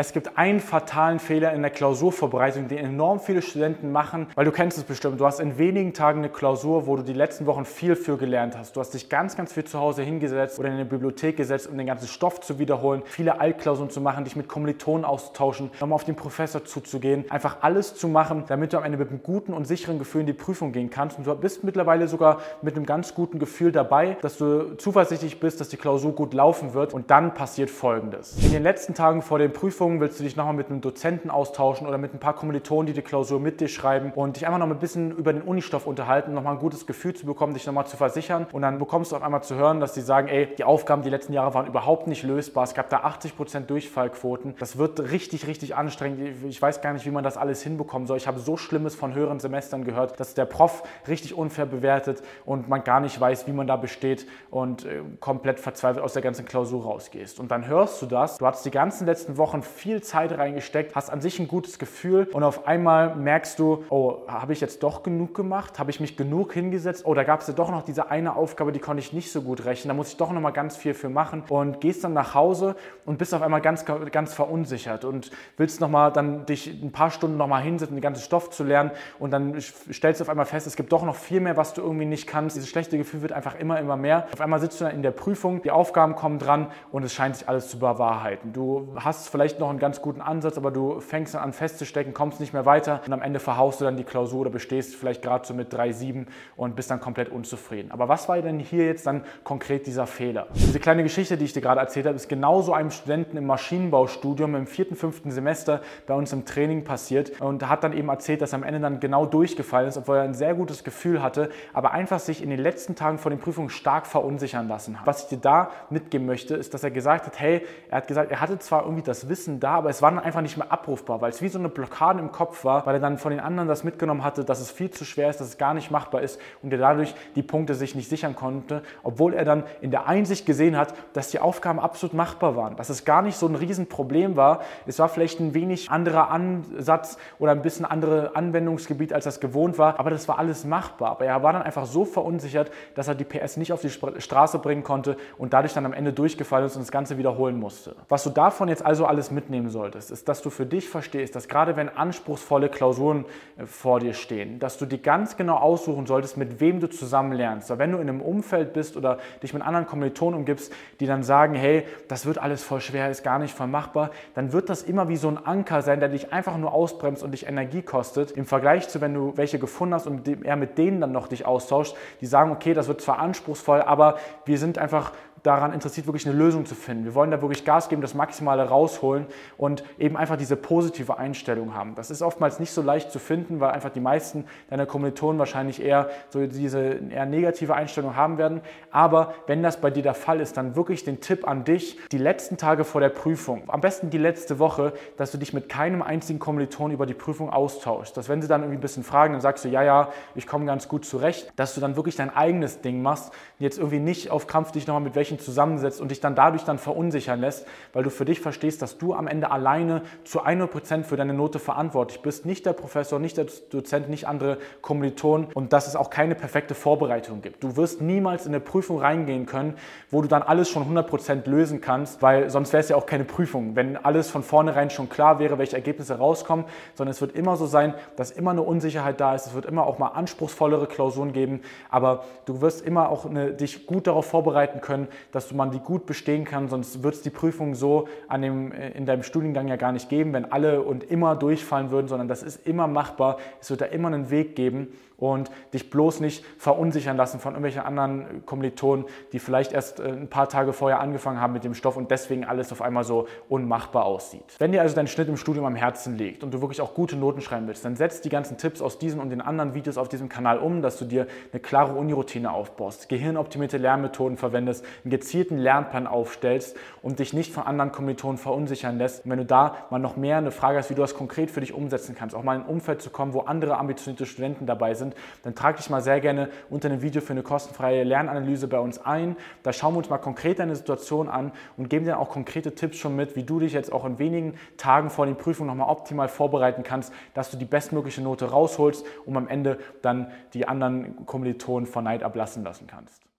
Es gibt einen fatalen Fehler in der Klausurvorbereitung, den enorm viele Studenten machen, weil du kennst es bestimmt. Du hast in wenigen Tagen eine Klausur, wo du die letzten Wochen viel für gelernt hast. Du hast dich ganz, ganz viel zu Hause hingesetzt oder in eine Bibliothek gesetzt, um den ganzen Stoff zu wiederholen, viele Altklausuren zu machen, dich mit Kommilitonen auszutauschen, nochmal auf den Professor zuzugehen, einfach alles zu machen, damit du am Ende mit einem guten und sicheren Gefühl in die Prüfung gehen kannst. Und du bist mittlerweile sogar mit einem ganz guten Gefühl dabei, dass du zuversichtlich bist, dass die Klausur gut laufen wird. Und dann passiert Folgendes. In den letzten Tagen vor den Prüfungen Prüfungen willst du dich nochmal mit einem Dozenten austauschen oder mit ein paar Kommilitonen, die die Klausur mit dir schreiben und dich einfach noch ein bisschen über den Unistoff unterhalten, nochmal ein gutes Gefühl zu bekommen, dich nochmal zu versichern. Und dann bekommst du auf einmal zu hören, dass sie sagen, ey, die Aufgaben die letzten Jahre waren überhaupt nicht lösbar. Es gab da 80% Durchfallquoten. Das wird richtig, richtig anstrengend. Ich weiß gar nicht, wie man das alles hinbekommen soll. Ich habe so Schlimmes von höheren Semestern gehört, dass der Prof richtig unfair bewertet und man gar nicht weiß, wie man da besteht und äh, komplett verzweifelt aus der ganzen Klausur rausgehst. Und dann hörst du das. Du hattest die ganzen letzten Wochen viel Zeit reingesteckt, hast an sich ein gutes Gefühl und auf einmal merkst du, oh, habe ich jetzt doch genug gemacht? Habe ich mich genug hingesetzt? Oh, da gab es ja doch noch diese eine Aufgabe, die konnte ich nicht so gut rechnen. Da muss ich doch noch mal ganz viel für machen und gehst dann nach Hause und bist auf einmal ganz, ganz verunsichert und willst noch mal dann dich ein paar Stunden noch mal hinsetzen, den ganzen Stoff zu lernen und dann stellst du auf einmal fest, es gibt doch noch viel mehr, was du irgendwie nicht kannst. Dieses schlechte Gefühl wird einfach immer, immer mehr. Auf einmal sitzt du dann in der Prüfung, die Aufgaben kommen dran und es scheint sich alles zu bewahrheiten. Du hast vielleicht noch einen ganz guten Ansatz, aber du fängst dann an festzustecken, kommst nicht mehr weiter und am Ende verhaust du dann die Klausur oder bestehst vielleicht gerade so mit 3,7 und bist dann komplett unzufrieden. Aber was war denn hier jetzt dann konkret dieser Fehler? Diese kleine Geschichte, die ich dir gerade erzählt habe, ist genauso einem Studenten im Maschinenbaustudium im vierten, fünften Semester bei uns im Training passiert und hat dann eben erzählt, dass er am Ende dann genau durchgefallen ist, obwohl er ein sehr gutes Gefühl hatte, aber einfach sich in den letzten Tagen vor den Prüfungen stark verunsichern lassen hat. Was ich dir da mitgeben möchte, ist, dass er gesagt hat, hey, er hat gesagt, er hatte zwar irgendwie das Wissen da, aber es war dann einfach nicht mehr abrufbar, weil es wie so eine Blockade im Kopf war, weil er dann von den anderen das mitgenommen hatte, dass es viel zu schwer ist, dass es gar nicht machbar ist und er dadurch die Punkte sich nicht sichern konnte, obwohl er dann in der Einsicht gesehen hat, dass die Aufgaben absolut machbar waren, dass es gar nicht so ein Riesenproblem war. Es war vielleicht ein wenig anderer Ansatz oder ein bisschen andere Anwendungsgebiet, als das gewohnt war, aber das war alles machbar. Aber er war dann einfach so verunsichert, dass er die PS nicht auf die Straße bringen konnte und dadurch dann am Ende durchgefallen ist und das Ganze wiederholen musste. Was du davon jetzt also alles mitnehmen solltest, ist, dass du für dich verstehst, dass gerade wenn anspruchsvolle Klausuren äh, vor dir stehen, dass du die ganz genau aussuchen solltest, mit wem du zusammen lernst. Wenn du in einem Umfeld bist oder dich mit anderen Kommilitonen umgibst, die dann sagen, hey, das wird alles voll schwer, ist gar nicht voll machbar, dann wird das immer wie so ein Anker sein, der dich einfach nur ausbremst und dich Energie kostet. Im Vergleich zu, wenn du welche gefunden hast und er mit denen dann noch dich austauscht, die sagen, okay, das wird zwar anspruchsvoll, aber wir sind einfach daran interessiert, wirklich eine Lösung zu finden. Wir wollen da wirklich Gas geben, das Maximale rausholen und eben einfach diese positive Einstellung haben. Das ist oftmals nicht so leicht zu finden, weil einfach die meisten deiner Kommilitonen wahrscheinlich eher so diese eher negative Einstellung haben werden. Aber wenn das bei dir der Fall ist, dann wirklich den Tipp an dich, die letzten Tage vor der Prüfung, am besten die letzte Woche, dass du dich mit keinem einzigen Kommiliton über die Prüfung austauschst. Dass wenn sie dann irgendwie ein bisschen fragen, dann sagst du, ja, ja, ich komme ganz gut zurecht, dass du dann wirklich dein eigenes Ding machst, jetzt irgendwie nicht auf Krampf dich nochmal mit welchen Gesprächen zusammensetzt und dich dann dadurch dann verunsichern lässt, weil du für dich verstehst, dass du am Ende alleine zu 100% für deine Note verantwortlich bist. Nicht der Professor, nicht der Dozent, nicht andere Kommilitonen und dass es auch keine perfekte Vorbereitung gibt. Du wirst niemals in eine Prüfung reingehen können, wo du dann alles schon 100% lösen kannst, weil sonst wäre es ja auch keine Prüfung, wenn alles von vornherein schon klar wäre, welche Ergebnisse rauskommen, sondern es wird immer so sein, dass immer eine Unsicherheit da ist. Es wird immer auch mal anspruchsvollere Klausuren geben, aber du wirst immer auch eine, dich gut darauf vorbereiten können, dass man die gut bestehen kann, sonst wird es die Prüfung so an dem, äh, in deinem Studiengang ja gar nicht geben, wenn alle und immer durchfallen würden, sondern das ist immer machbar. Es wird da immer einen Weg geben und dich bloß nicht verunsichern lassen von irgendwelchen anderen Kommilitonen, die vielleicht erst äh, ein paar Tage vorher angefangen haben mit dem Stoff und deswegen alles auf einmal so unmachbar aussieht. Wenn dir also dein Schnitt im Studium am Herzen liegt und du wirklich auch gute Noten schreiben willst, dann setz die ganzen Tipps aus diesen und den anderen Videos auf diesem Kanal um, dass du dir eine klare Uniroutine aufbaust, gehirnoptimierte Lernmethoden verwendest, einen gezielten Lernplan aufstellst und dich nicht von anderen Kommilitonen verunsichern lässt. Und wenn du da mal noch mehr eine Frage hast, wie du das konkret für dich umsetzen kannst, auch mal in ein Umfeld zu kommen, wo andere ambitionierte Studenten dabei sind, dann trag dich mal sehr gerne unter dem Video für eine kostenfreie Lernanalyse bei uns ein. Da schauen wir uns mal konkret deine Situation an und geben dir auch konkrete Tipps schon mit, wie du dich jetzt auch in wenigen Tagen vor den Prüfungen nochmal optimal vorbereiten kannst, dass du die bestmögliche Note rausholst, um am Ende dann die anderen Kommilitonen von Neid ablassen lassen kannst.